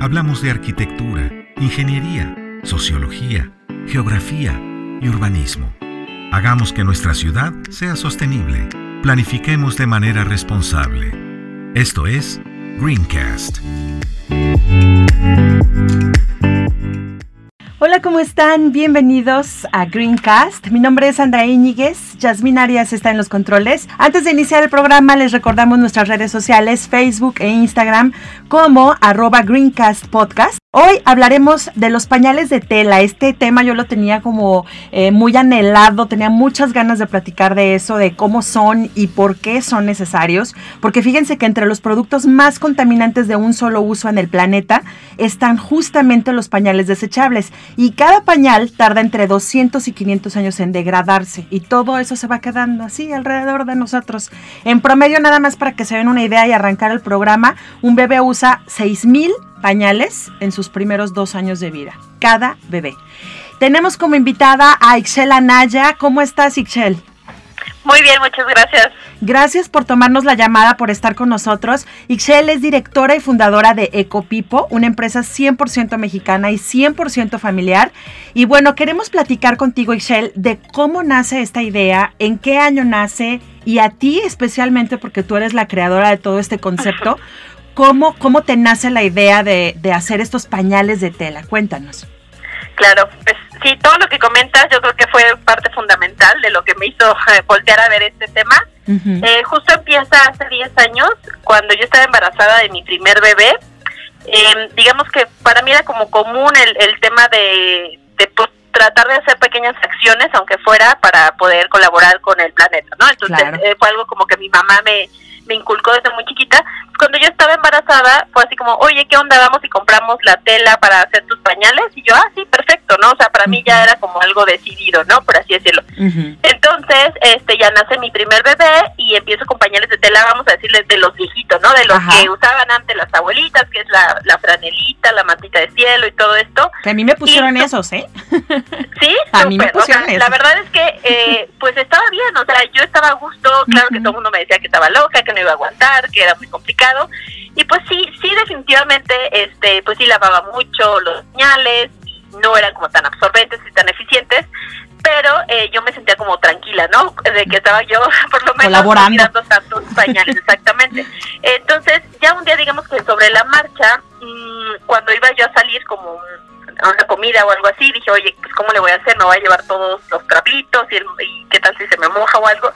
hablamos de arquitectura, ingeniería, sociología, geografía y urbanismo. Hagamos que nuestra ciudad sea sostenible. Planifiquemos de manera responsable. Esto es Greencast. Hola, ¿cómo están? Bienvenidos a Greencast. Mi nombre es Andrea Íñiguez. Yasmín Arias está en los controles. Antes de iniciar el programa, les recordamos nuestras redes sociales, Facebook e Instagram, como arroba Greencast Podcast. Hoy hablaremos de los pañales de tela. Este tema yo lo tenía como eh, muy anhelado, tenía muchas ganas de platicar de eso, de cómo son y por qué son necesarios. Porque fíjense que entre los productos más contaminantes de un solo uso en el planeta están justamente los pañales desechables. Y cada pañal tarda entre 200 y 500 años en degradarse. Y todo eso se va quedando así alrededor de nosotros. En promedio, nada más para que se den una idea y arrancar el programa, un bebé usa 6000 pañales en sus primeros dos años de vida. Cada bebé. Tenemos como invitada a Ixchel Anaya. ¿Cómo estás, Ixchel? Muy bien, muchas gracias. Gracias por tomarnos la llamada, por estar con nosotros. Ixchel es directora y fundadora de Ecopipo, una empresa 100% mexicana y 100% familiar. Y bueno, queremos platicar contigo, Ixchel, de cómo nace esta idea, en qué año nace y a ti especialmente, porque tú eres la creadora de todo este concepto. ¿Cómo, ¿Cómo te nace la idea de, de hacer estos pañales de tela? Cuéntanos. Claro, pues sí, todo lo que comentas yo creo que fue parte fundamental de lo que me hizo eh, voltear a ver este tema. eh, justo empieza hace 10 años, cuando yo estaba embarazada de mi primer bebé. Eh, digamos que para mí era como común el, el tema de, de pues, tratar de hacer pequeñas acciones, aunque fuera para poder colaborar con el planeta, ¿no? Entonces Claro. eh, fue algo como que mi mamá me, me inculcó desde muy chiquita. Cuando yo estaba embarazada, fue así como, oye, ¿qué onda? Vamos y compramos la tela para hacer tus pañales. Y yo, ah, sí, perfecto, ¿no? O sea, para mí ya era como algo decidido, ¿no? Por así decirlo. Entonces, este, ya nace mi primer bebé y empiezo con pañales de tela, vamos a decirles, de los viejitos, ¿no? De los Ajá. que usaban antes las abuelitas, que es la, la franelita, la mantita de cielo y todo esto. Que a mí me pusieron Y esos, ¿eh? Sí, A mí me súper. O sea, pusieron eso. la verdad es que, eh, pues estaba bien, o sea, yo estaba a gusto, claro que todo el mundo me decía que estaba loca, que no iba a aguantar, que era muy complicado. Y pues sí, sí, definitivamente, este, pues sí lavaba mucho los pañales, no eran como tan absorbentes y tan eficientes, pero eh, yo me sentía como tranquila, ¿no? De que estaba yo, por lo menos, no tirando tantos pañales, exactamente. Entonces, ya un día, digamos que sobre la marcha, mm, cuando iba yo a salir como a una comida o algo así, dije, oye, pues ¿cómo le voy a hacer? Me voy a llevar todos los trapitos y, el- y qué tal si se me moja o algo.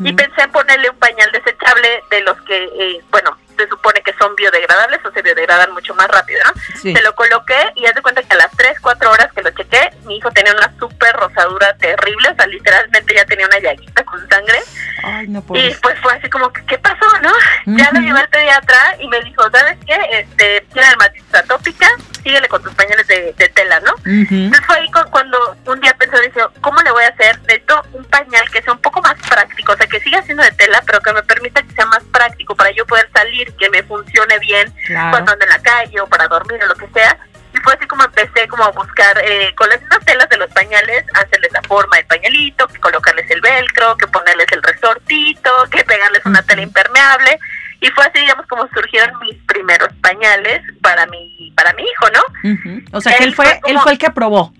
Y pensé en ponerle un pañal desechable de los que, eh, bueno, se supone que son biodegradables o se biodegradan mucho más rápido, ¿no? Sí. Se lo coloqué y haz de cuenta que a las 3, 4 horas que lo chequé, mi hijo tenía una súper rosadura terrible, o sea, literalmente ya tenía una llaguita con sangre. Ay, no Y pues fue así como que, ¿qué pasó, no? Ya lo llevé al pediatra y me dijo, ¿sabes qué? Este, tiene dermatitis atópica, síguele con tus pañales de, de tela, ¿no? Entonces fue ahí cu- cuando un día pensé, dije, ¿cómo le voy a hacer? Necesito un pañal que sea un poco más práctico, o sea, que siga siendo de tela, pero que me permita que sea más práctico para yo poder salir, que me funcione bien Claro. cuando ando en la calle o para dormir o lo que sea. Fue así como empecé como a buscar eh, con las mismas telas de los pañales, hacerles la forma del pañalito, que colocarles el velcro, que ponerles el resortito, que pegarles una tela impermeable. Y fue así, digamos, como surgieron mis primeros pañales para mi, para mi hijo, ¿no? Ujú. O sea, que Él él fue, fue como- él fue el que aprobó.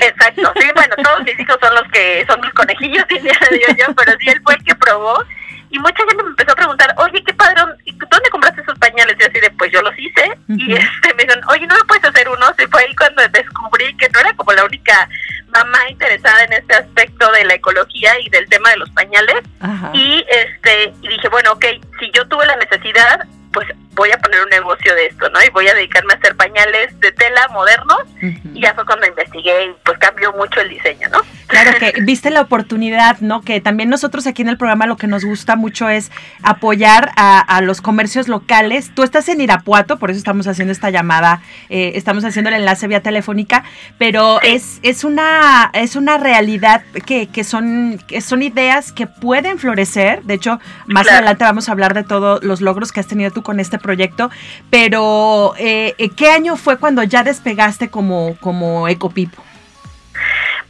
Exacto, sí, bueno, todos mis hijos son los que son mis conejillos, diría yo, pero sí, él fue el que probó. Y mucha gente me empezó a preguntar, oye, qué padre, ¿dónde compraste esos pañales? Y así de, pues yo los hice. Y este, me dijeron, oye, ¿no me puedes hacer unos? Y fue ahí cuando descubrí que no era como la única mamá interesada en este aspecto de la ecología y del tema de los pañales. Ajá. Y este y dije, bueno, ok, si yo tuve la necesidad, pues voy a poner un negocio de esto, ¿no? Y voy a dedicarme a hacer pañales de tela modernos. Y ya fue cuando investigué y pues cambió mucho el diseño, ¿no? Claro que viste la oportunidad, ¿no? Que también nosotros aquí en el programa lo que nos gusta mucho es apoyar a, los comercios locales. Tú estás en Irapuato, por eso estamos haciendo esta llamada, eh, estamos haciendo el enlace vía telefónica, pero es, es, una, es una realidad que, que, son, que son ideas que pueden florecer. De hecho, más adelante vamos a hablar de todos los logros que has tenido tú con este proyecto, pero eh, ¿qué año fue cuando ya despegaste como, como Ecopipo?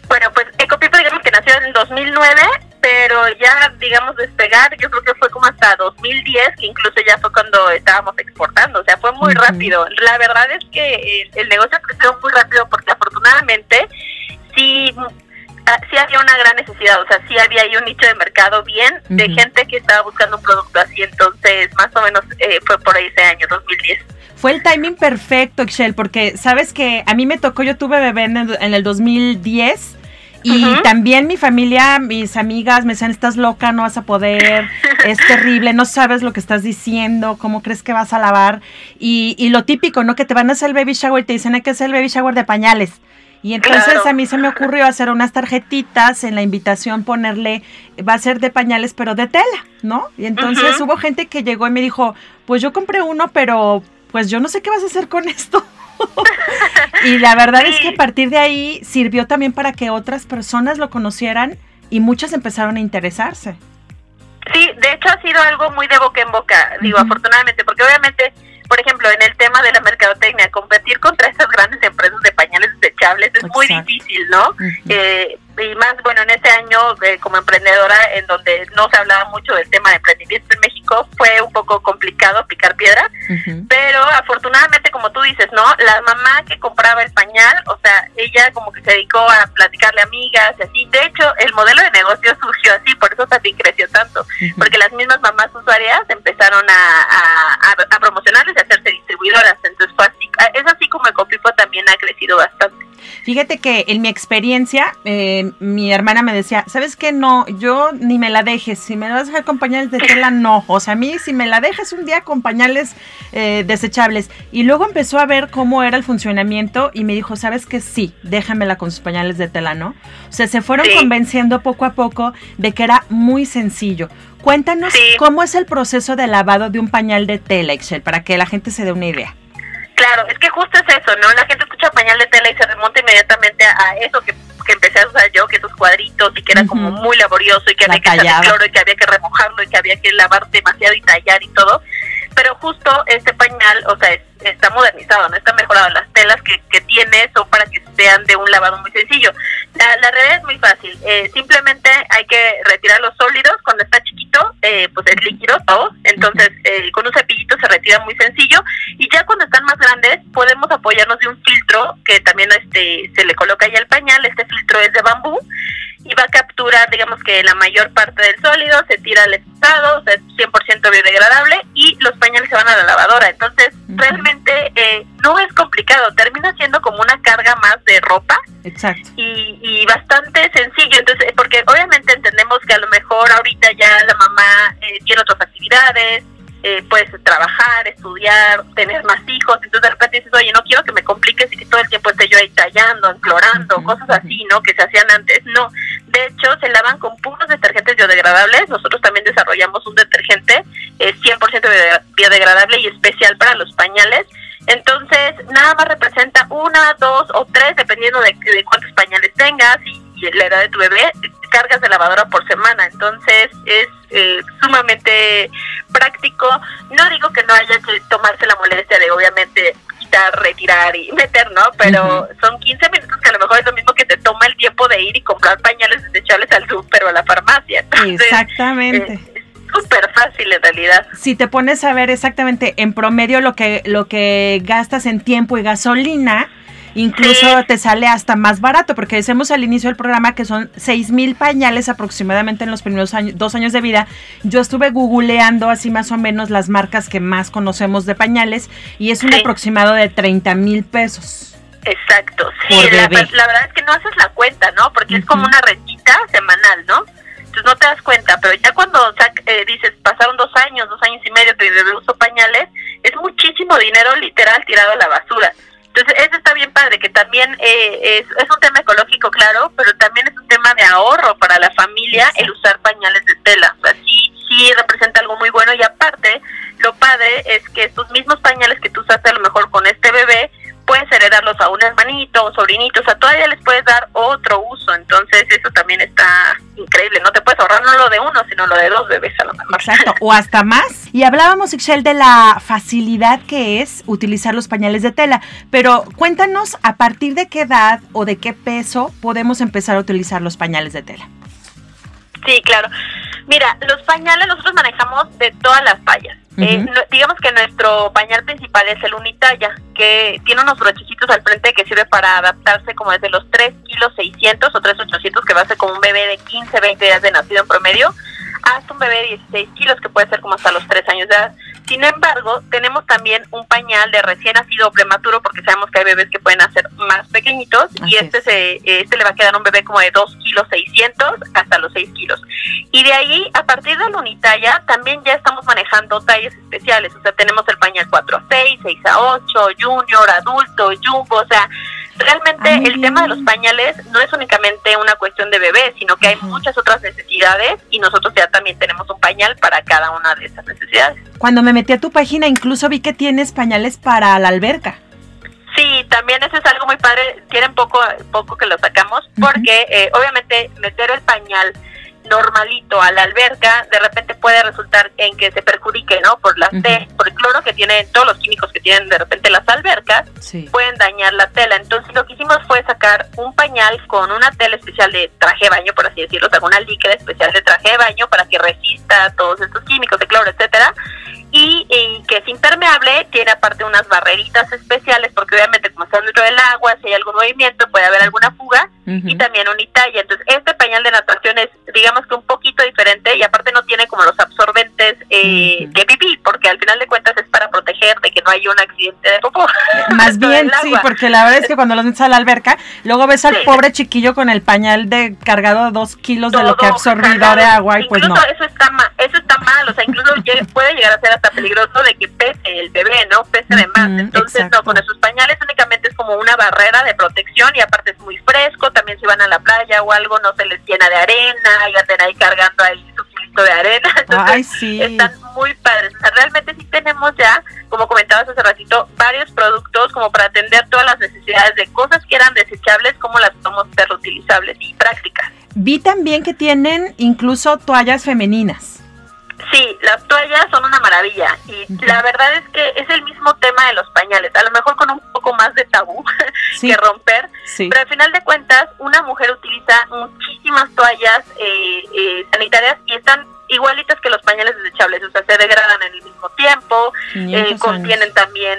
Bueno, pues Ecopipo digamos que nació en 2009, pero ya digamos despegar yo creo que fue como hasta 2010, que incluso ya fue cuando estábamos exportando, o sea, fue muy rápido. La verdad es que el, negocio creció muy rápido porque afortunadamente sí sí había una gran necesidad, o sea, sí había ahí un nicho de mercado bien de gente que estaba buscando un producto así, entonces más o menos eh, fue por ahí ese año, 2010. Fue el timing perfecto, Excel, porque sabes que a mí me tocó, yo tuve bebé en el, en el 2010 y también mi familia, mis amigas me decían, estás loca, no vas a poder, es terrible, no sabes lo que estás diciendo, cómo crees que vas a lavar. Y, y lo típico, ¿no? Que te van a hacer el baby shower y te dicen, hay que hacer el baby shower de pañales. Y entonces a mí se me ocurrió hacer unas tarjetitas en la invitación, ponerle, va a ser de pañales, pero de tela, ¿no? Y entonces hubo gente que llegó y me dijo, pues yo compré uno, pero pues yo no sé qué vas a hacer con esto. y la verdad es que a partir de ahí sirvió también para que otras personas lo conocieran y muchas empezaron a interesarse. Sí, de hecho ha sido algo muy de boca en boca, digo, afortunadamente, porque obviamente, por ejemplo, en el tema de la mercadotecnia, competir contra estas grandes empresas de pañales desechables es muy difícil, ¿no? eh, y más, bueno, en ese año eh, como emprendedora, en donde no se hablaba mucho del tema de emprendimiento en México, fue un poco complicado picar piedra, pero afortunadamente, como tú dices, ¿no? La mamá que compraba el pañal, o sea, ella como que se dedicó a platicarle a amigas y así. De hecho, el modelo de negocio surgió así, por eso también creció tanto, porque las mismas mamás usuarias empezaron a, a, promocionarles y a hacerse distribuidoras. Entonces, fue así, es así como el Copipo también ha crecido bastante. Fíjate que en mi experiencia, eh, mi hermana me decía, ¿sabes qué? No, yo ni me la dejes. Si me vas a dejar con pañales de tela, no. O sea, a mí, si me la dejas un día con pañales eh, desechables. Y luego empezó a ver cómo era el funcionamiento y me dijo, ¿sabes qué? Sí, déjamela con sus pañales de tela, ¿no? O sea, se fueron convenciendo poco a poco de que era muy sencillo. Cuéntanos cómo es el proceso de lavado de un pañal de tela, Excel, para que la gente se dé una idea. Claro, es que justo es eso, ¿no? La gente escucha pañal de tela y se remonta inmediatamente a, eso que, empecé a usar yo, que esos cuadritos y que era como muy laborioso y que había que echarle cloro y que había que remojarlo y que había que lavar demasiado y tallar y todo. Pero justo este pañal, o sea, está modernizado, no está mejorado. Las telas que, que tiene son para que sean de un lavado muy sencillo. La, la realidad es muy fácil. Eh, simplemente hay que retirar los sólidos. Cuando está chiquito, eh, pues es líquido todo. Entonces, eh, con un cepillito se retira muy sencillo. Y ya cuando están más grandes, podemos apoyarnos de un filtro que también este se le coloca ahí al pañal. Este filtro es de bambú y va a capturar, digamos que la mayor parte del sólido, se tira al estado, o sea, es 100% biodegradable y los pañales se van a la lavadora. Entonces, realmente eh, no es complicado, termina siendo como una carga más de ropa. Exacto. Y, y bastante sencillo, entonces, porque obviamente entendemos que a lo mejor ahorita ya la mamá eh, tiene otras actividades, eh, puedes trabajar, estudiar, tener más hijos, entonces de repente dices, oye, no quiero que me compliques y que todo el tiempo esté yo ahí tallando, enclorando, cosas así, ¿no? Que se hacían antes. No, de hecho, se lavan con puros detergentes biodegradables. Nosotros también desarrollamos un detergente eh, 100% biodegradable y especial para los pañales. Entonces, nada más representa una, dos o tres, dependiendo de, de cuántos pañales tengas y, la edad de tu bebé, cargas de lavadora por semana. Entonces, es eh, sumamente práctico. No digo que no haya que tomarse la molestia de, obviamente, quitar, retirar y meter, ¿no? Pero son 15 minutos que a lo mejor es lo mismo que te toma el tiempo de ir y comprar pañales desechables al súper o a la farmacia. Exactamente. Eh, súper fácil en realidad. Si te pones a ver exactamente en promedio lo que, lo que gastas en tiempo y gasolina, incluso te sale hasta más barato, porque decimos al inicio del programa que son 6 mil pañales aproximadamente en los primeros años, dos años de vida. Yo estuve googleando así más o menos las marcas que más conocemos de pañales y es un aproximado de 30 mil pesos. Exacto, sí, la, verdad es que no haces la cuenta, ¿no? Porque es como una rentita semanal, ¿no? no te das cuenta, pero ya cuando eh, dices, pasaron dos años, dos años y medio que bebé uso pañales, es muchísimo dinero literal tirado a la basura. Entonces, eso está bien padre, que también eh, es, es, un tema ecológico, claro, pero también es un tema de ahorro para la familia el usar pañales de tela. O sea, sí, sí representa algo muy bueno y aparte, lo padre es que estos mismos pañales que tú usaste a lo mejor con este bebé, puedes heredarlos a un hermanito, o sobrinito, o sea, todavía les puedes dar otro uso, entonces eso también está increíble, no te puedes ahorrar no lo de uno, sino lo de dos bebés a lo mejor. Exacto, o hasta más. Y hablábamos, Ixchel, de la facilidad que es utilizar los pañales de tela, pero cuéntanos a partir de qué edad o de qué peso podemos empezar a utilizar los pañales de tela. Sí, claro. Mira, los pañales nosotros manejamos de todas las tallas. Eh, digamos que nuestro pañal principal es el unitalla, que tiene unos brochecitos al frente que sirve para adaptarse como desde los 3 kilos 600 o 3 800 que va a ser como un bebé de 15, 20 días de nacido en promedio, hasta un bebé de 16 kilos que puede ser como hasta los 3 años de edad. Sin embargo, tenemos también un pañal de recién nacido prematuro porque sabemos que hay bebés que pueden hacer más pequeñitos y este se, este le va a quedar un bebé como de 2 kilos 600 hasta los 6 kilos. Y de ahí, a partir de la unitalla, también ya estamos manejando tallas especiales. O sea, tenemos el pañal 4 a 6, 6 a 8, junior, adulto, jumbo, o sea, realmente el tema de los pañales no es únicamente una cuestión de bebés, sino que hay muchas otras necesidades y nosotros ya también tenemos un pañal para cada una de esas necesidades. Cuando me metí a tu página incluso vi que tienes pañales para la alberca. Sí, también eso es algo muy padre. Tienen poco, poco que lo sacamos porque eh, obviamente meter el pañal normalito a la alberca, de repente puede resultar en que se perjudique, ¿no? Por la por el cloro que tienen, todos los químicos que tienen de repente las albercas, pueden dañar la tela. Entonces lo que hicimos fue sacar un pañal con una tela especial de traje de baño, por así decirlo, o sea, una líquida especial de traje de baño para que resista todos estos químicos de cloro, etcétera. Y, que es impermeable, tiene aparte unas barreritas especiales, porque obviamente como está dentro del agua, si hay algún movimiento puede haber alguna fuga, y también unitalla. Entonces este pañal de natación es, digamos, que un poquito diferente y aparte no tiene como los absorbentes eh, de pipí, porque al final de cuentas es para proteger de que no haya un accidente de popó. Más bien, sí, porque la verdad es que cuando los metes a la alberca, luego ves al pobre chiquillo con el pañal de cargado dos kilos de lo que ha absorbido de agua y pues no. Eso está, mal, eso está mal, o sea, incluso puede llegar a ser hasta peligroso de que pese el bebé, ¿no? Pese de más. Entonces, no, con esos pañales únicamente es como una barrera de protección y aparte es muy fresco, también si van a la playa o algo no se les llena de arena, hay ahí cargando ahí su kilito de arena. Entonces, están muy padres. realmente sí tenemos ya, como comentabas hace ratito, varios productos como para atender todas las necesidades de cosas que eran desechables, como las podemos ser reutilizables y prácticas. Vi también que tienen incluso toallas femeninas. Las toallas son una maravilla. Y la verdad es que es el mismo tema de los pañales, a lo mejor con un poco más de tabú que romper, pero al final de cuentas una mujer utiliza muchísimas toallas eh, eh, sanitarias y están igualitas que los pañales desechables, o sea, se degradan en el mismo tiempo, eh, contienen también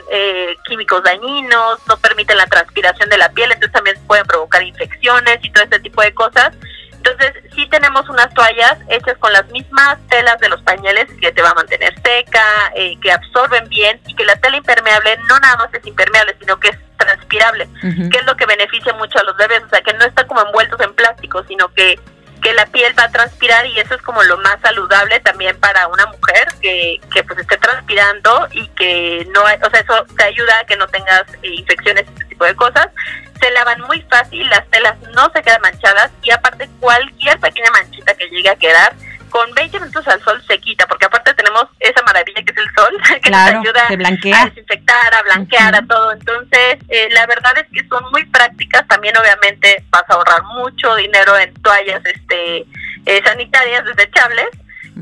químicos dañinos, no permiten la transpiración de la piel, entonces también pueden provocar infecciones y todo este tipo de cosas. Entonces, sí tenemos unas toallas hechas con las mismas telas de los pañales que te va a mantener seca, eh, que absorben bien y que la tela impermeable no nada más es impermeable, sino que es transpirable, que es lo que beneficia mucho a los bebés, o sea, que no está como envueltos en plástico, sino que que la piel va a transpirar y eso es como lo más saludable también para una mujer que, que pues esté transpirando y que no, o sea, eso te ayuda a que no tengas eh, infecciones, este tipo de cosas. Se lavan muy fácil, las telas no se quedan manchadas y aparte cualquier pequeña manchita que llegue a quedar, con 20 minutos al sol se quita, porque aparte tenemos esa maravilla que es el sol, que nos ayuda a desinfectar, a blanquear, a todo. Entonces, eh, la verdad es que son muy prácticas, también obviamente vas a ahorrar mucho dinero en toallas este eh, sanitarias desechables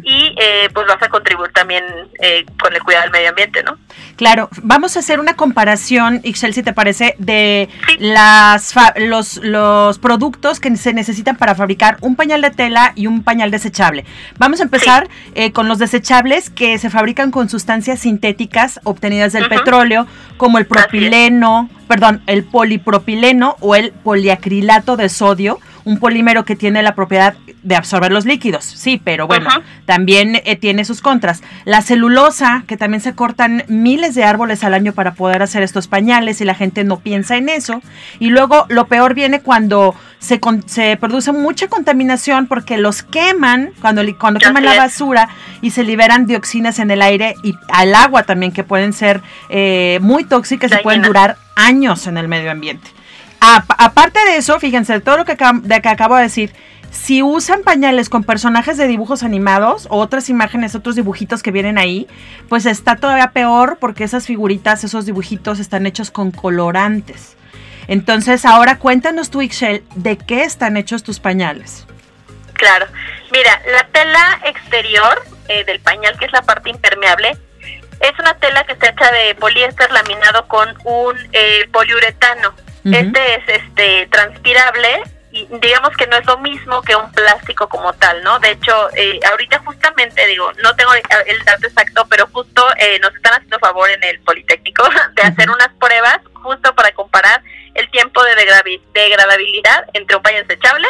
y eh, pues vas a contribuir también eh, con el cuidado del medio ambiente, ¿no? Claro, vamos a hacer una comparación, Ixel, si te parece, de las los, los productos que se necesitan para fabricar un pañal de tela y un pañal desechable. Vamos a empezar eh, con los desechables que se fabrican con sustancias sintéticas obtenidas del petróleo, como el propileno, perdón, el polipropileno o el poliacrilato de sodio, un polímero que tiene la propiedad de absorber los líquidos, sí, pero bueno, también eh, tiene sus contras. La celulosa, que también se cortan miles de árboles al año para poder hacer estos pañales y la gente no piensa en eso. Y luego lo peor viene cuando se, se produce mucha contaminación porque los queman, cuando, cuando queman la basura y se liberan dioxinas en el aire y al agua también, que pueden ser eh, muy tóxicas y pueden durar años en el medio ambiente. Aparte de eso, fíjense, todo lo que, de que acabo de decir, si usan pañales con personajes de dibujos animados o otras imágenes, otros dibujitos que vienen ahí, pues está todavía peor porque esas figuritas, esos dibujitos están hechos con colorantes. Entonces, ahora cuéntanos tú, ¿de qué están hechos tus pañales? Claro. Mira, la tela exterior eh, del pañal, que es la parte impermeable, es una tela que está hecha de poliéster laminado con un eh, poliuretano. Este es este transpirable digamos que no es lo mismo que un plástico como tal, ¿no? De hecho, eh, ahorita justamente, digo, no tengo el dato exacto, pero justo eh, nos están haciendo favor en el Politécnico de hacer unas pruebas justo para comparar el tiempo de degradabilidad entre un pañal desechable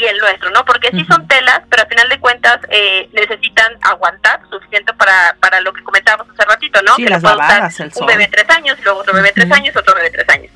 y el nuestro, ¿no? Porque sí son telas, pero al final de cuentas eh, necesitan aguantar suficiente para, para lo que comentábamos hace ratito, ¿no? Sí, las babadas, el Un bebé tres años, luego otro bebé tres años, otro bebé tres años.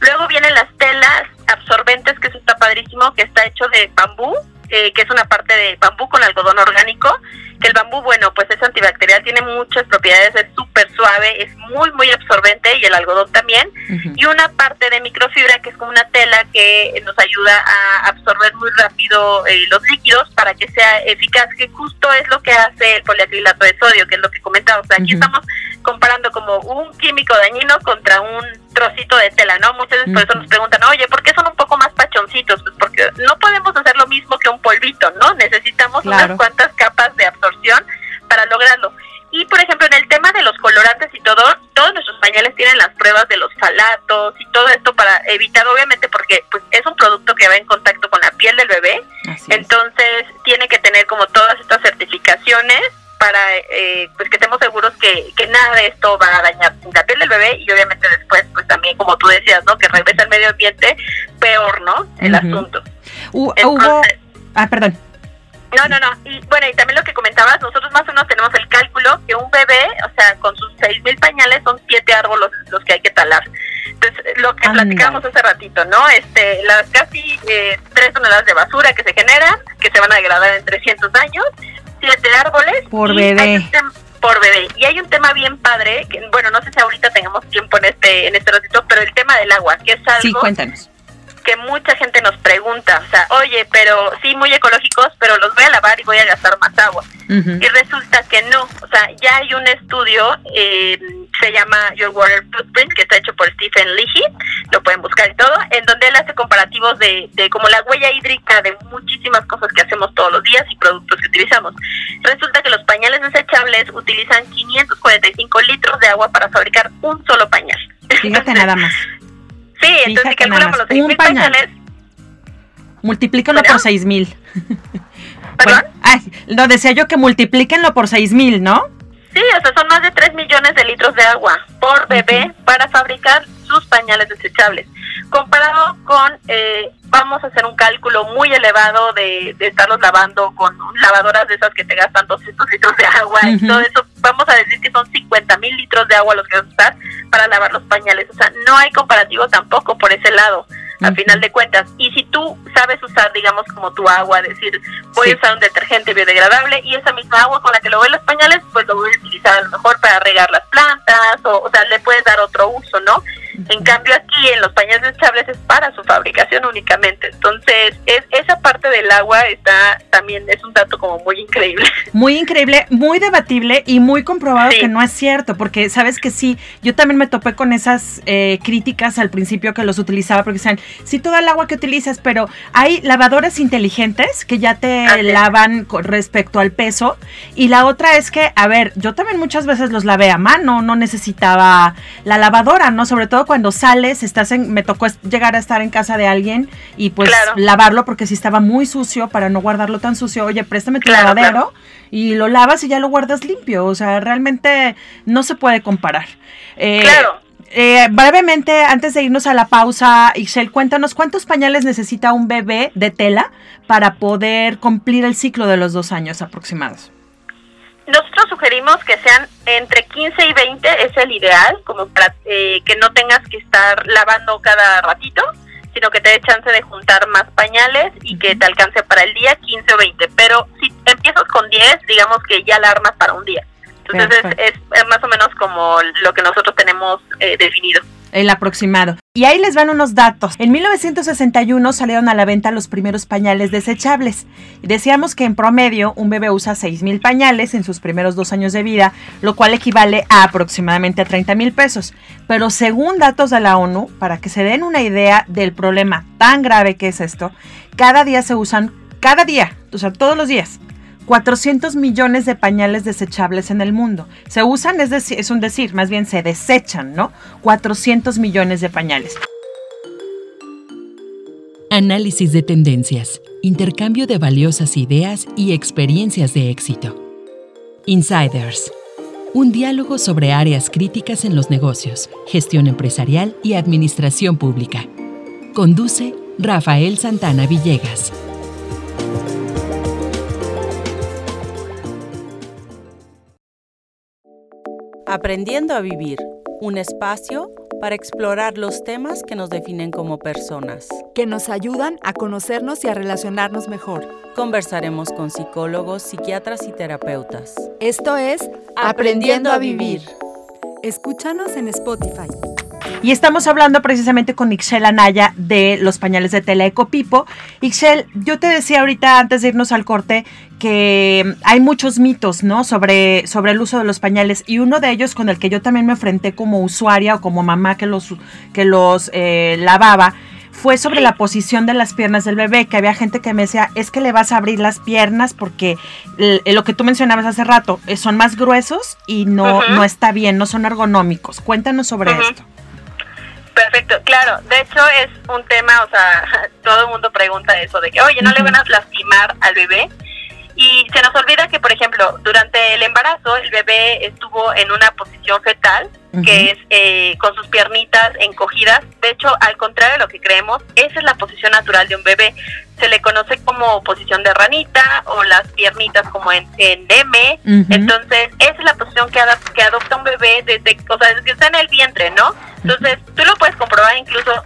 Luego vienen las telas absorbentes, que eso está padrísimo, que está hecho de bambú, eh, que es una parte de bambú con algodón orgánico, que el bambú, bueno, pues es antibacterial, tiene muchas propiedades, es súper suave, es muy, muy absorbente y el algodón también, y una parte de microfibra que es como una tela que nos ayuda a absorber muy rápido eh, los líquidos para que sea eficaz, que justo es lo que hace el poliacrilato de sodio, que es lo que comentamos. O sea, aquí estamos comparando como un químico dañino contra un trocito de tela, ¿no? Muchas veces por eso nos preguntan, oye, ¿por qué son un poco más pachoncitos? Pues porque no podemos hacer lo mismo que un polvito, ¿no? Necesitamos unas cuantas capas de absorción para lograrlo. Y por ejemplo, en el tema de los colorantes y todo, todos nuestros pañales tienen las pruebas de los falatos y todo esto para evitar, obviamente, porque pues, es un producto que va en contacto con la piel del bebé. entonces, tiene que tener como todas estas certificaciones para eh, pues que estemos seguros que, que nada de esto va a dañar la piel del bebé y obviamente después pues también como tú decías no que regresa al medio ambiente peor no el asunto. Hubo ah perdón no, no, no. Y bueno, y también lo que comentabas, nosotros más o menos tenemos el cálculo que un bebé, o sea, con sus seis mil pañales son siete árboles los que hay que talar. Entonces, lo que platicamos hace ratito, ¿no? Este, las casi eh, tres toneladas de basura que se generan, que se van a degradar en 300 años, siete árboles. Por bebé. Por bebé. Y hay un tema bien padre, que bueno, no sé si ahorita tengamos tiempo en este, en este ratito, pero el tema del agua, que es algo... Sí, cuéntanos que mucha gente nos pregunta, o sea, oye, pero sí, muy ecológicos, pero los voy a lavar y voy a gastar más agua. Y resulta que no, o sea, ya hay un estudio, eh, se llama Your Water Footprint, que está hecho por Stephen Leahy, lo pueden buscar y todo, en donde él hace comparativos de, de como la huella hídrica de muchísimas cosas que hacemos todos los días y productos que utilizamos. Resulta que los pañales desechables utilizan 545 litros de agua para fabricar un solo pañal. Fíjate nada más. Sí, entonces si calculamos los 6.000 pañales. Multiplíquenlo por 6.000. ¿Perdón? lo decía yo que multiplíquenlo por 6.000, ¿no? Sí, o sea, son más de 3 millones de litros de agua por bebé para fabricar sus pañales desechables. Comparado con, eh, vamos a hacer un cálculo muy elevado de, de, estarlos lavando con lavadoras de esas que te gastan 200 litros de agua y todo eso, vamos a decir que son 50 mil litros de agua los que vas a usar para lavar los pañales. O sea, no hay comparativo tampoco por ese lado a final de cuentas. Y si tú sabes usar, digamos, como tu agua, decir, voy a usar un detergente biodegradable y esa misma agua con la que lo voy los pañales, pues lo voy a utilizar a lo mejor para regar las plantas o, o sea, le puedes dar otro uso, ¿no? En cambio aquí en los pañales desechables es para su fabricación únicamente. Entonces, es, esa parte del agua está también, es un dato como muy increíble. Muy increíble, muy debatible y muy comprobado que no es cierto, porque sabes que sí, yo también me topé con esas eh, críticas al principio que los utilizaba, porque decían, sí, toda el agua que utilizas, pero hay lavadoras inteligentes que ya te lavan con respecto al peso. Y la otra es que, a ver, yo también muchas veces los lavé a mano, no necesitaba la lavadora, ¿no? Sobre todo cuando sales, estás en, me tocó llegar a estar en casa de alguien y pues lavarlo porque si estaba muy sucio para no guardarlo tan sucio, oye, préstame tu lavadero y lo lavas y ya lo guardas limpio, o sea, realmente no se puede comparar. Eh, claro. eh, brevemente, antes de irnos a la pausa, Ixel, cuéntanos cuántos pañales necesita un bebé de tela para poder cumplir el ciclo de los dos años aproximados. Nosotros sugerimos que sean entre 15 y 20, es el ideal, como para eh, que no tengas que estar lavando cada ratito, sino que te dé chance de juntar más pañales y que te alcance para el día 15 o 20. Pero si empiezas con 10, digamos que ya la armas para un día. Entonces es, es, más o menos como lo que nosotros tenemos eh, definido el aproximado. Y ahí les van unos datos. En 1961 salieron a la venta los primeros pañales desechables. Decíamos que en promedio un bebé usa 6.000 pañales en sus primeros dos años de vida, lo cual equivale a aproximadamente a 30 mil pesos. Pero según datos de la ONU, para que se den una idea del problema tan grave que es esto, cada día se usan, cada día, o sea, todos los días, 400 millones de pañales desechables en el mundo. Se usan, es, decir, es un decir, más bien se desechan, ¿no? 400 millones de pañales. Análisis de tendencias, intercambio de valiosas ideas y experiencias de éxito. Insiders. Un diálogo sobre áreas críticas en los negocios, gestión empresarial y administración pública. Conduce Rafael Santana Villegas. Aprendiendo a Vivir, un espacio para explorar los temas que nos definen como personas. Que nos ayudan a conocernos y a relacionarnos mejor. Conversaremos con psicólogos, psiquiatras y terapeutas. Esto es Aprendiendo a Vivir. Escúchanos en Spotify. Y estamos hablando precisamente con Ixel Anaya de los pañales de tela Ecopipo. Ixel, yo te decía ahorita antes de irnos al corte que hay muchos mitos, ¿no? Sobre, sobre el uso de los pañales y uno de ellos con el que yo también me enfrenté como usuaria o como mamá que los, que los eh, lavaba fue sobre la posición de las piernas del bebé, que había gente que me decía, es que le vas a abrir las piernas porque lo que tú mencionabas hace rato, eh, son más gruesos y no, no está bien, no son ergonómicos. Cuéntanos sobre esto. Perfecto, claro. De hecho es un tema, o sea, todo el mundo pregunta eso de que, oye, no le van a lastimar al bebé. Y se nos olvida que, por ejemplo, durante el embarazo el bebé estuvo en una posición fetal, que es eh, con sus piernitas encogidas. De hecho, al contrario de lo que creemos, esa es la posición natural de un bebé. Se le conoce como posición de ranita o las piernitas como en, en M. Entonces, esa es la posición que, que adopta un bebé desde, o sea, desde que está en el vientre, ¿no? Entonces, tú lo puedes comprobar incluso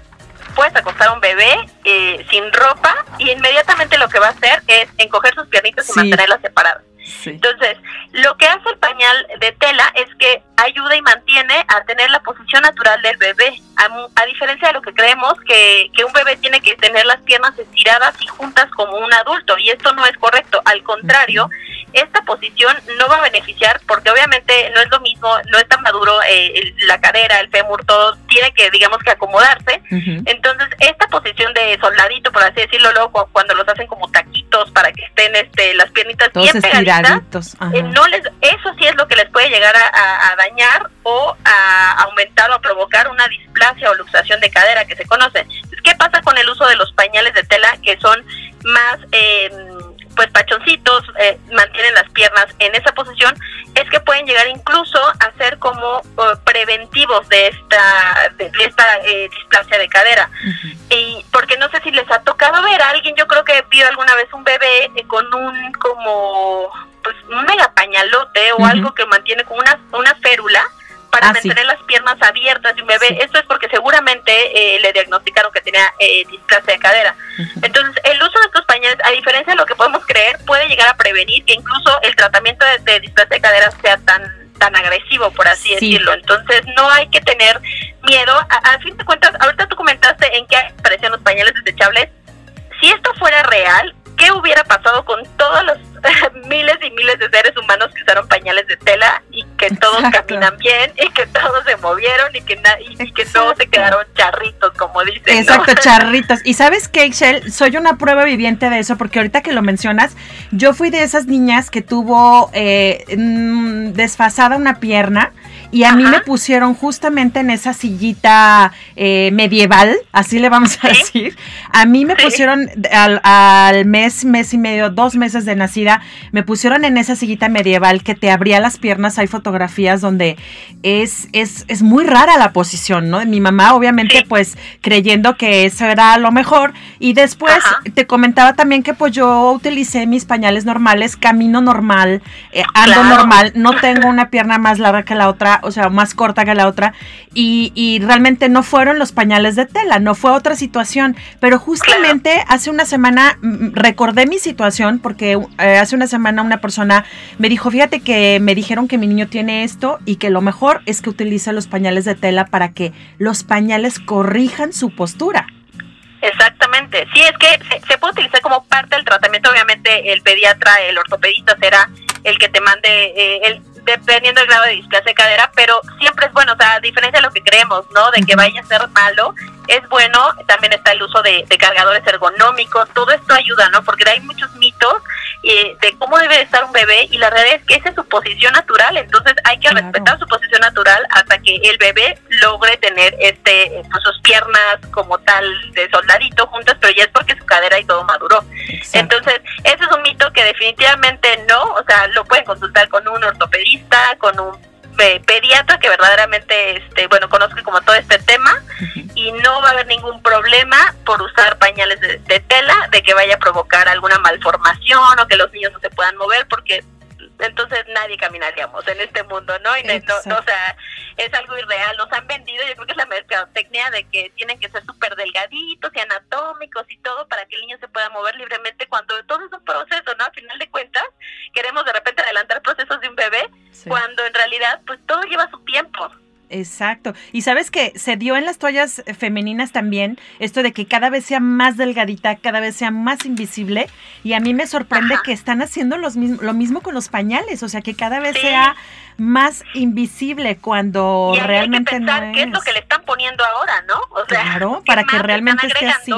puedes acostar a un bebé eh, sin ropa y inmediatamente lo que va a hacer es encoger sus piernitas y mantenerlas separadas. Entonces, lo que hace el pañal de tela es que ayuda y mantiene a tener la posición natural del bebé, a, diferencia de lo que creemos que, que, un bebé tiene que tener las piernas estiradas y juntas como un adulto, y esto no es correcto, al contrario, esta posición no va a beneficiar porque obviamente no es lo mismo, no está maduro eh, la cadera, el fémur, todo tiene que, digamos que acomodarse. Entonces, esta posición de soldadito, por así decirlo, luego cuando los hacen como taquitos para que estén este, las piernitas bien pegaditas, eh, no les, eso sí es lo que les puede llegar a, dañar o a aumentar o a provocar una displasia o luxación de cadera que se conoce. ¿Qué pasa con el uso de los pañales de tela que son más... Eh, pues pachoncitos eh, mantienen las piernas en esa posición, es que pueden llegar incluso a ser como eh, preventivos de esta, de, esta eh, displasia de cadera. Y porque no sé si les ha tocado ver a alguien, yo creo que vio alguna vez un bebé con un como pues un mega pañalote o algo que mantiene como una, una férula para ah, mantener las piernas abiertas de un bebé. Esto es porque seguramente eh, le diagnosticaron que tenía eh, displasia de cadera. Entonces, el uso de estos pañales, a diferencia de lo que podemos creer, puede llegar a prevenir que incluso el tratamiento de, displasia de cadera sea tan tan agresivo, por así decirlo. Entonces, no hay que tener miedo. A, fin de cuentas, ahorita tú comentaste en qué aparecían los pañales desechables. Si esto fuera real, ¿qué hubiera pasado con todos los miles y miles de seres humanos que usaron pañales de tela y que todos caminan bien y que todos se movieron y que, y, que todos se quedaron charritos, como dicen. Exacto, charritos. Y sabes qué, Excel, soy una prueba viviente de eso porque ahorita que lo mencionas, yo fui de esas niñas que tuvo eh, mm, desfasada una pierna y a mí me pusieron justamente en esa sillita eh, medieval, así le vamos a decir. A mí me pusieron al, al, mes, mes y medio, dos meses de nacida, me pusieron en esa sillita medieval que te abría las piernas. Hay fotografías donde es, es, es muy rara la posición, ¿no? Mi mamá, obviamente, pues creyendo que eso era lo mejor. Y después te comentaba también que pues yo utilicé mis pañales normales, camino normal, eh, ando normal, no tengo una pierna más larga que la otra, o sea, más corta que la otra. Y, y realmente no fueron los pañales de tela, no fue otra situación. Pero justamente hace una semana mm, recordé mi situación porque eh, hace una semana una persona me dijo, fíjate que me dijeron que mi niño tiene esto y que lo mejor es que utilice los pañales de tela para que los pañales corrijan su postura. Exactamente, sí, es que se, puede utilizar como parte del tratamiento, obviamente el pediatra, el ortopedista será el que te mande, eh, el, dependiendo del grado de displasia de cadera, pero siempre es bueno, o sea, a diferencia de lo que creemos, ¿no? De que vaya a ser malo, es bueno, también está el uso de, cargadores ergonómicos, todo esto ayuda, ¿no? Porque hay muchos mitos eh, de cómo debe estar un bebé y la realidad es que esa es su posición natural, entonces hay que respetar su posición natural hasta que el bebé logre tener este pues, sus piernas como tal de soldadito juntas, pero ya es porque su cadera y todo maduró. Entonces, ese es un mito que definitivamente no, o sea, lo pueden consultar con un ortopedista, con un pediatra que verdaderamente, este, bueno, conozca como todo este tema y no va a haber ningún problema por usar pañales de, tela de que vaya a provocar alguna malformación o que los niños no se puedan mover porque entonces nadie caminaríamos en este mundo, ¿no? Y no, o sea, es algo irreal. Nos han vendido, yo creo que es la mercadotecnia de que tienen que ser súper delgaditos y anatómicos y todo para que el niño se pueda mover libremente cuando todo es un proceso, ¿no? A final de cuentas, queremos de repente adelantar procesos de un bebé cuando en realidad pues todo lleva su tiempo. Exacto. Y sabes que se dio en las toallas femeninas también esto de que cada vez sea más delgadita, cada vez sea más invisible. Y a mí me sorprende que están haciendo los lo mismo con los pañales, o sea, que cada vez sea más invisible cuando realmente hay que pensar no qué es lo que le están poniendo ahora, ¿no? O sea, claro, para que realmente esté así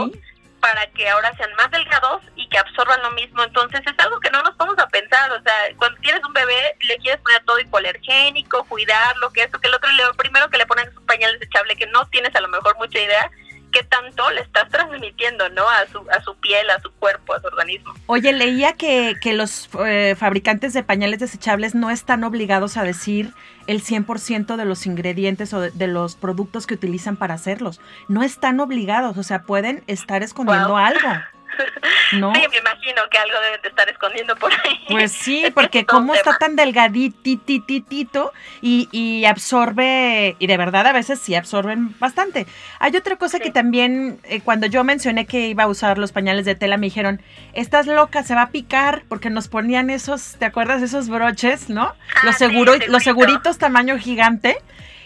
para que ahora sean más delgados y que absorban lo mismo. Entonces es algo que no nos a pensar. O sea, cuando tienes un bebé, le quieres poner todo hipoalergénico, cuidarlo, que esto, que el otro, lo primero que le ponen es un pañal desechable que no tienes a lo mejor mucha idea qué tanto le estás transmitiendo, ¿no? A su, a su piel, a su cuerpo, a su organismo. Oye, leía que, que los eh, fabricantes de pañales desechables no están obligados a decir el 100% de los ingredientes o de, los productos que utilizan para hacerlos. No están obligados, o sea, pueden estar escondiendo algo. ¿No? Sí, me imagino que algo deben de estar escondiendo por ahí. Pues sí, porque como está tan delgaditititito y, y absorbe, y de verdad a veces sí absorben bastante. Hay otra cosa que también, eh, cuando yo mencioné que iba a usar los pañales de tela, me dijeron, estás loca, se va a picar, porque nos ponían esos, ¿te acuerdas? Esos broches, ¿no? Ah, los, seguro, los seguritos tamaño gigante.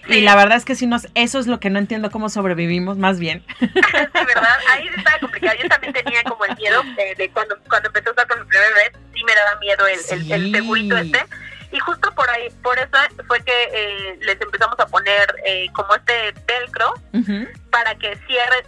Y la verdad es que si nos, eso es lo que no entiendo cómo sobrevivimos, más bien. de verdad, ahí estaba complicado. Yo también tenía como el miedo de, cuando, cuando empecé a usar con mi primer bebé, sí me daba miedo el, el, segurito este. Y justo por ahí, por eso fue que eh, les empezamos a poner eh, como este velcro para que cierre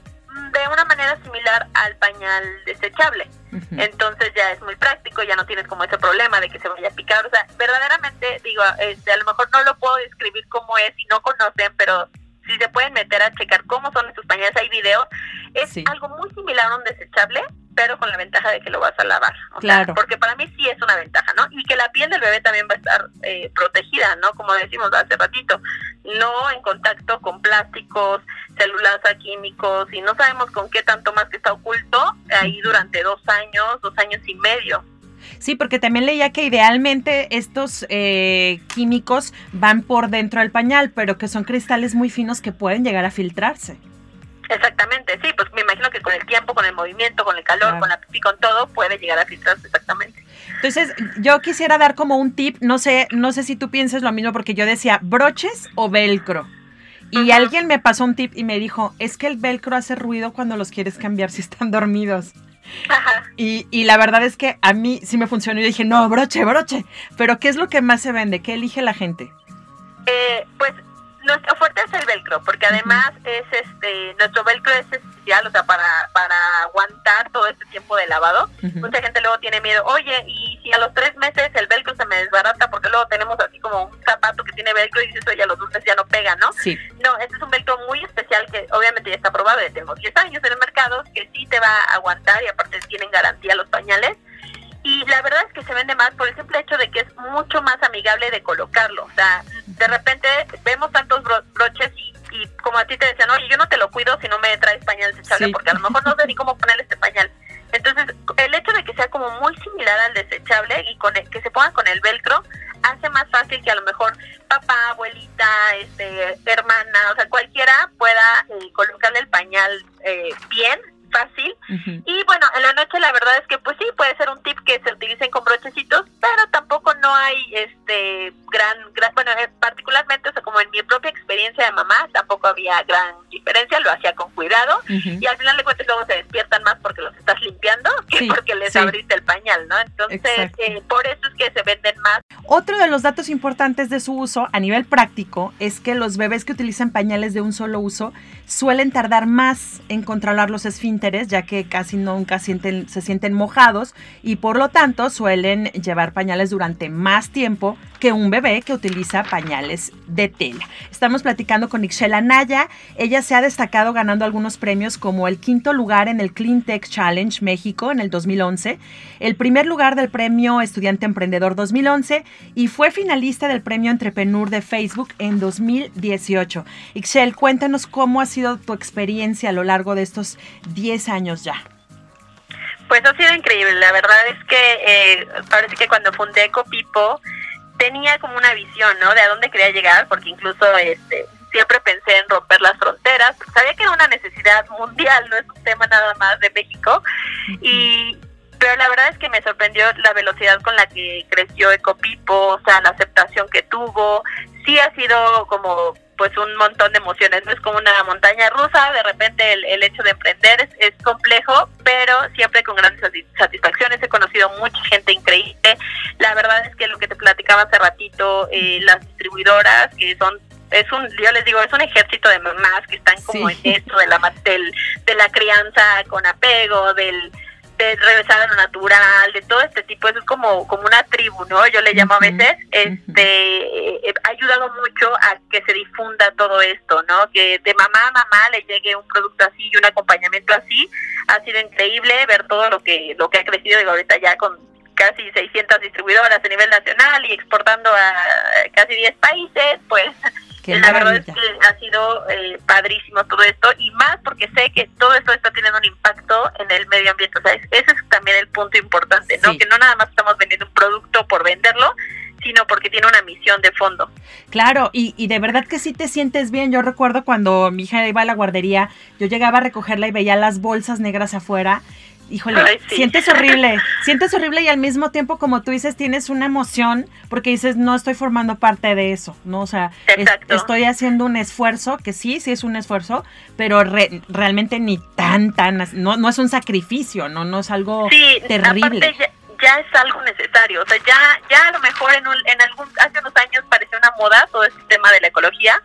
de una manera similar al pañal desechable. Entonces ya es muy práctico, ya no tienes como ese problema de que se vaya a picar. O sea, verdaderamente, digo, este, a lo mejor no lo puedo describir cómo es y no conocen, pero si se pueden meter a checar cómo son estos pañales, hay videos. Es algo muy similar a un desechable, pero con la ventaja de que lo vas a lavar. claro. porque para mí sí es una ventaja, ¿no? Y que la piel del bebé también va a estar eh, protegida, ¿no? Como decimos hace ratito, no en contacto con plásticos, celulosa, químicos, y no sabemos con qué tanto más que está oculto ahí durante dos años, dos años y medio. Sí, porque también leía que idealmente estos eh, químicos van por dentro del pañal, pero que son cristales muy finos que pueden llegar a filtrarse. Exactamente, sí, pues me imagino que con el tiempo, con el movimiento, con el calor, con la pipí, con todo, puede llegar a filtrarse exactamente. Entonces, yo quisiera dar como un tip, no sé, no sé si tú piensas lo mismo, porque yo decía broches o velcro. Y alguien me pasó un tip y me dijo, es que el velcro hace ruido cuando los quieres cambiar si están dormidos. Ajá. Y, y, la verdad es que a mí sí me funcionó. Y dije, no, broche, broche. Pero ¿qué es lo que más se vende? ¿Qué elige la gente? Eh, pues nuestro fuerte es el velcro, porque además es este, nuestro velcro es especial, o sea, para, para aguantar todo este tiempo de lavado. Mucha gente luego tiene miedo, oye, y si a los tres meses el velcro se me desbarata, porque luego tenemos así como un zapato que tiene velcro y dices, oye, los dulces ya no pegan, ¿no? Sí. No, este es un velcro muy especial que obviamente ya está probado, ya tengo 10 años en el mercado, que sí te va a aguantar y aparte tienen garantía los pañales. Y la verdad es que se vende más por el simple hecho de que es mucho más amigable de colocarlo. O sea, de repente vemos tantos broches y, y como a ti te decían, oye, yo no te lo cuido si no me traes pañal desechable Sí. porque a lo mejor no sé ni cómo ponerle este pañal. Entonces, el hecho de que sea como muy similar al desechable y con el- que se ponga con el velcro hace más fácil que a lo mejor papá, abuelita, este, hermana, o sea, cualquiera pueda eh, colocarle el pañal eh, bien, fácil. Y bueno, en la noche la verdad es que pues sí, puede ser un tip que se utilicen con brochecitos, pero tampoco no hay este gran, gran bueno, eh, particularmente, o sea, como en mi propia experiencia de mamá, tampoco había gran diferencia, lo hacía con cuidado y al final de cuentas luego se despiertan más porque los estás limpiando que Sí, porque les sí. abriste el pañal, ¿no? Entonces, eh, por eso es que se venden más. Otro de los datos importantes de su uso a nivel práctico es que los bebés que utilizan pañales de un solo uso suelen tardar más en controlar los esfínteres, ya que casi nunca sienten, se sienten mojados y por lo tanto suelen llevar pañales durante más tiempo que un bebé que utiliza pañales de tela. Estamos platicando con Ixchela Naya. Ella se ha destacado ganando algunos premios como el quinto lugar en el Clean Tech Challenge México en el 2011, el primer lugar del premio Estudiante Emprendedor 2011 y fue finalista del premio Entrepreneur de Facebook en 2018. Ixchel, cuéntanos cómo ha sido tu experiencia a lo largo de estos 10 años ya. Pues ha sido increíble, la verdad es que eh, parece que cuando fundé Copipo tenía como una visión, ¿no? De a dónde quería llegar, porque incluso este siempre pensé en romper las fronteras, sabía que era una necesidad mundial, no es un tema nada más de México, y pero la verdad es que me sorprendió la velocidad con la que creció Ecopipo, o sea, la aceptación que tuvo, sí ha sido como pues un montón de emociones, no es como una montaña rusa, de repente el, el hecho de emprender es, es complejo, pero siempre con grandes satis- satisfacciones, he conocido mucha gente increíble, la verdad es que lo que te platicaba hace ratito, eh, las distribuidoras que son es un, yo les digo, es un ejército de mamás que están como Sí. en esto de la del, de la crianza con apego, del de regresar a lo natural, de todo este tipo, eso es como, como una tribu, ¿no? Yo le llamo a veces, este, eh, ha ayudado mucho a que se difunda todo esto, ¿no? Que de mamá a mamá le llegue un producto así y un acompañamiento así, ha sido increíble ver todo lo que, lo que ha crecido, digo, ahorita ya con casi 600 distribuidoras a nivel nacional y exportando a casi 10 países, pues Qué la verdad es que ha sido eh, padrísimo todo esto y más porque sé que todo esto está teniendo un impacto en el medio ambiente. O sea, es- ese es también el punto importante, ¿no? Sí. Que no nada más estamos vendiendo un producto por venderlo, sino porque tiene una misión de fondo. Claro, y, y de verdad que sí te sientes bien. Yo recuerdo cuando mi hija iba a la guardería, yo llegaba a recogerla y veía las bolsas negras afuera. Híjole, Ay, sí. sientes horrible, sientes horrible y al mismo tiempo, como tú dices, tienes una emoción porque dices, no estoy formando parte de eso, ¿no? O sea, es- estoy haciendo un esfuerzo, que sí, sí es un esfuerzo, pero re- realmente ni tan, tan, no, no es un sacrificio, ¿no? No es algo Sí, terrible. ya, es algo necesario. O sea, ya, ya a lo mejor en, un- en algún, hace unos años parecía una moda todo este tema de la ecología,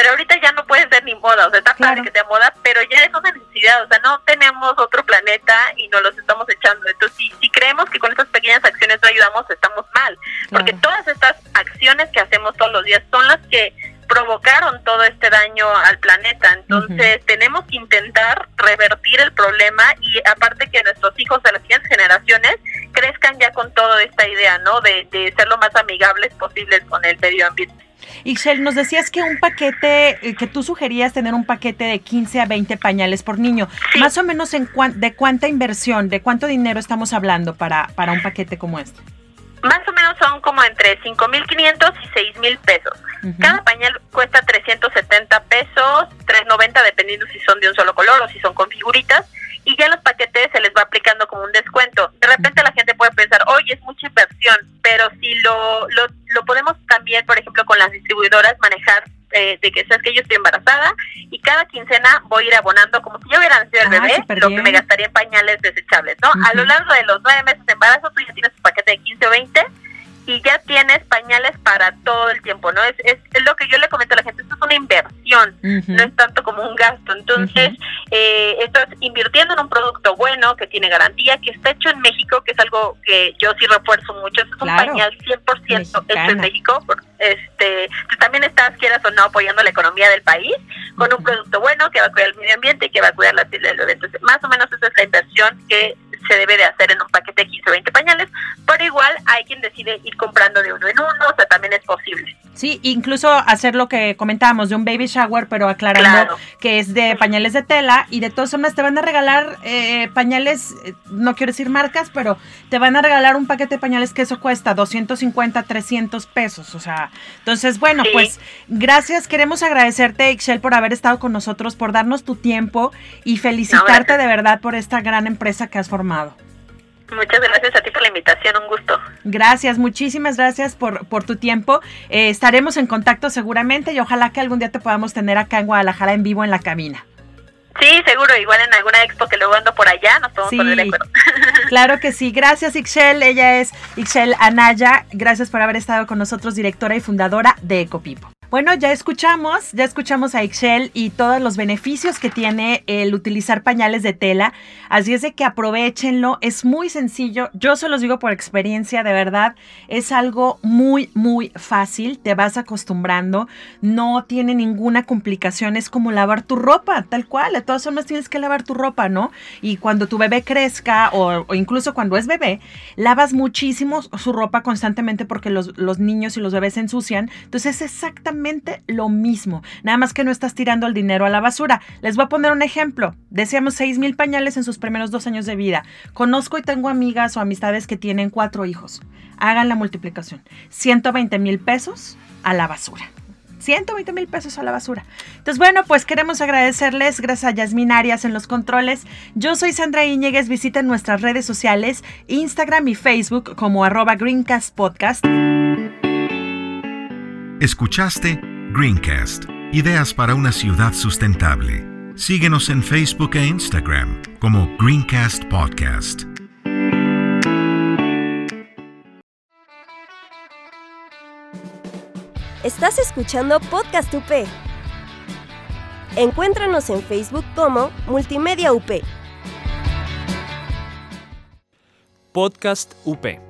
pero ahorita ya no puede ser ni moda. O sea, está Claro. padre que sea moda, pero ya es una necesidad. O sea, no tenemos otro planeta y nos los estamos echando. Entonces, si, si creemos que con estas pequeñas acciones no ayudamos, estamos mal. Porque Claro. todas estas acciones que hacemos todos los días son las que provocaron todo este daño al planeta. Entonces, tenemos que intentar revertir el problema y aparte que nuestros hijos de las siguientes generaciones crezcan ya con toda esta idea, ¿no? De, de ser lo más amigables posibles con el medio ambiente. Ixchel, nos decías que un paquete, eh, que tú sugerías tener un paquete de 15 a 20 pañales por niño. Sí. Más o menos en cuan- de cuánta inversión, de cuánto dinero estamos hablando para, para un paquete como este. Más o menos son como entre 5.500 y 6.000 pesos. Ujú. Cada pañal cuesta 370 pesos, 390 dependiendo si son de un solo color o si son con figuritas. Y ya en los paquetes se les va aplicando como un descuento. Lo, lo, lo podemos también, por ejemplo, con las distribuidoras manejar eh, de que sabes que yo estoy embarazada y cada quincena voy a ir abonando como si yo hubiera nacido el Ah, bebé, lo bien. que me gastaría en pañales desechables, ¿no? A lo largo de los nueve meses de embarazo tú ya tienes tu paquete de 15 o 20 y ya tienes pañales para todo el tiempo, ¿no? Es, es, lo que yo le comento a la gente, esto es una inversión, no es tanto como un gasto. Entonces, eh, estás invirtiendo en un producto bueno, que tiene garantía, que está hecho en México, que es algo que yo sí refuerzo mucho, es un pañal 100% hecho en México, este, también estás, quieras o no, apoyando la economía del país con un producto bueno que va a cuidar el medio ambiente y que va a cuidar la piel del bebé. Entonces, más o menos esa es la inversión que se debe de hacer en un paquete de 15 o 20 pañales, pero igual hay quien decide ir comprando de uno en uno, o sea, también es posible. Sí, incluso hacer lo que comentábamos de un baby shower, pero aclarando que es de pañales de tela y de todas formas te van a regalar eh, pañales, eh, no quiero decir marcas, pero te van a regalar un paquete de pañales que eso cuesta 250, 300 pesos, o sea, entonces bueno, pues gracias, queremos agradecerte, Ixchel, por haber estado con nosotros, por darnos tu tiempo y felicitarte de verdad por esta gran empresa que has formado. Muchas gracias a ti por la invitación, un gusto. Gracias, muchísimas gracias por, por tu tiempo. Eh, estaremos en contacto seguramente y ojalá que algún día te podamos tener acá en Guadalajara en vivo en la cabina. Sí, seguro, igual en alguna expo que luego ando por allá, nos podemos poner de acuerdo. Claro que sí, gracias Ixchel, ella es Ixchel Anaya, gracias por haber estado con nosotros, directora y fundadora de Ecopipo. Bueno, ya escuchamos, ya escuchamos a Excel y todos los beneficios que tiene el utilizar pañales de tela. Así es de que aprovechenlo, es muy sencillo. Yo se los digo por experiencia, de verdad, es algo muy, muy fácil. Te vas acostumbrando, no tiene ninguna complicación. Es como lavar tu ropa, tal cual. De todas formas, tienes que lavar tu ropa, ¿no? Y cuando tu bebé crezca o, incluso cuando es bebé, lavas muchísimo su ropa constantemente porque los, los niños y los bebés se ensucian. Entonces, es exactamente lo mismo, nada más que no estás tirando el dinero a la basura. Les voy a poner un ejemplo. Decíamos 6 mil pañales en sus primeros dos años de vida. Conozco y tengo amigas o amistades que tienen cuatro hijos. Hagan la multiplicación. 120 mil pesos a la basura. 120 mil pesos a la basura. Entonces, bueno, pues queremos agradecerles, gracias a Yasmin Arias en los controles. Yo soy Sandra Iñiguez, visiten nuestras redes sociales, Instagram y Facebook como arroba Greencast Podcast. Escuchaste Greencast, ideas para una ciudad sustentable. Síguenos en Facebook e Instagram como Greencast Podcast. Estás escuchando Podcast UP. Encuéntranos en Facebook como Multimedia UP. Podcast UP